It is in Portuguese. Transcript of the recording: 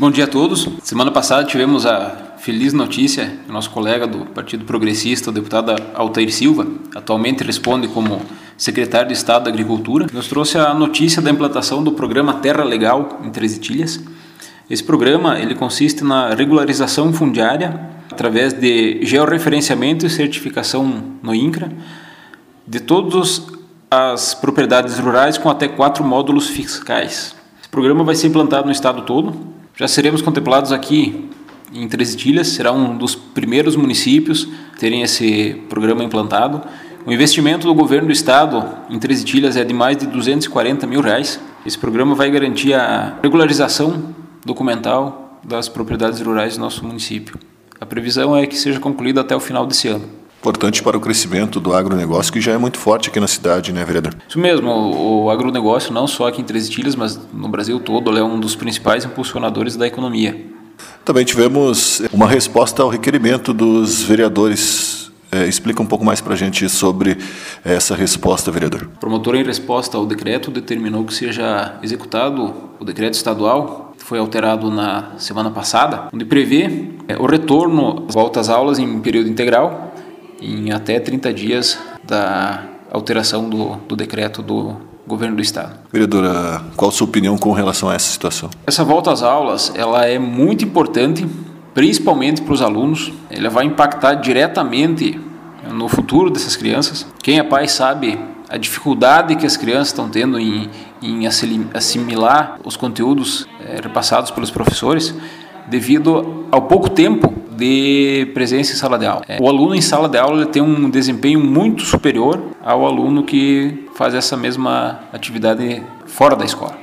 Bom dia a todos. Semana passada tivemos a feliz notícia do nosso colega do Partido Progressista, o deputado Altair Silva, atualmente responde como secretário de Estado da Agricultura, nos trouxe a notícia da implantação do programa Terra Legal em Três Itilhas. Esse programa ele consiste na regularização fundiária através de georreferenciamento e certificação no INCRA de todas as propriedades rurais com até quatro módulos fiscais. Esse programa vai ser implantado no estado todo, já seremos contemplados aqui em Três Itilhas, será um dos primeiros municípios a terem esse programa implantado. O investimento do governo do estado em Três Itilhas é de mais de 240 mil reais. Esse programa vai garantir a regularização documental das propriedades rurais do nosso município. A previsão é que seja concluído até o final desse ano importante para o crescimento do agronegócio, que já é muito forte aqui na cidade, né, vereador? Isso mesmo, o, o agronegócio, não só aqui em Três Itilhas, mas no Brasil todo, é um dos principais impulsionadores da economia. Também tivemos uma resposta ao requerimento dos vereadores. É, explica um pouco mais para a gente sobre essa resposta, vereador. O promotor, em resposta ao decreto, determinou que seja executado o decreto estadual foi alterado na semana passada, onde prevê é, o retorno, volta às aulas em período integral em até 30 dias da alteração do, do decreto do governo do estado. Vereadora, qual a sua opinião com relação a essa situação? Essa volta às aulas, ela é muito importante, principalmente para os alunos. Ela vai impactar diretamente no futuro dessas crianças. Quem é pai sabe a dificuldade que as crianças estão tendo em, em assimilar os conteúdos é, repassados pelos professores devido ao pouco tempo de presença em sala de aula. O aluno em sala de aula tem um desempenho muito superior ao aluno que faz essa mesma atividade fora da escola.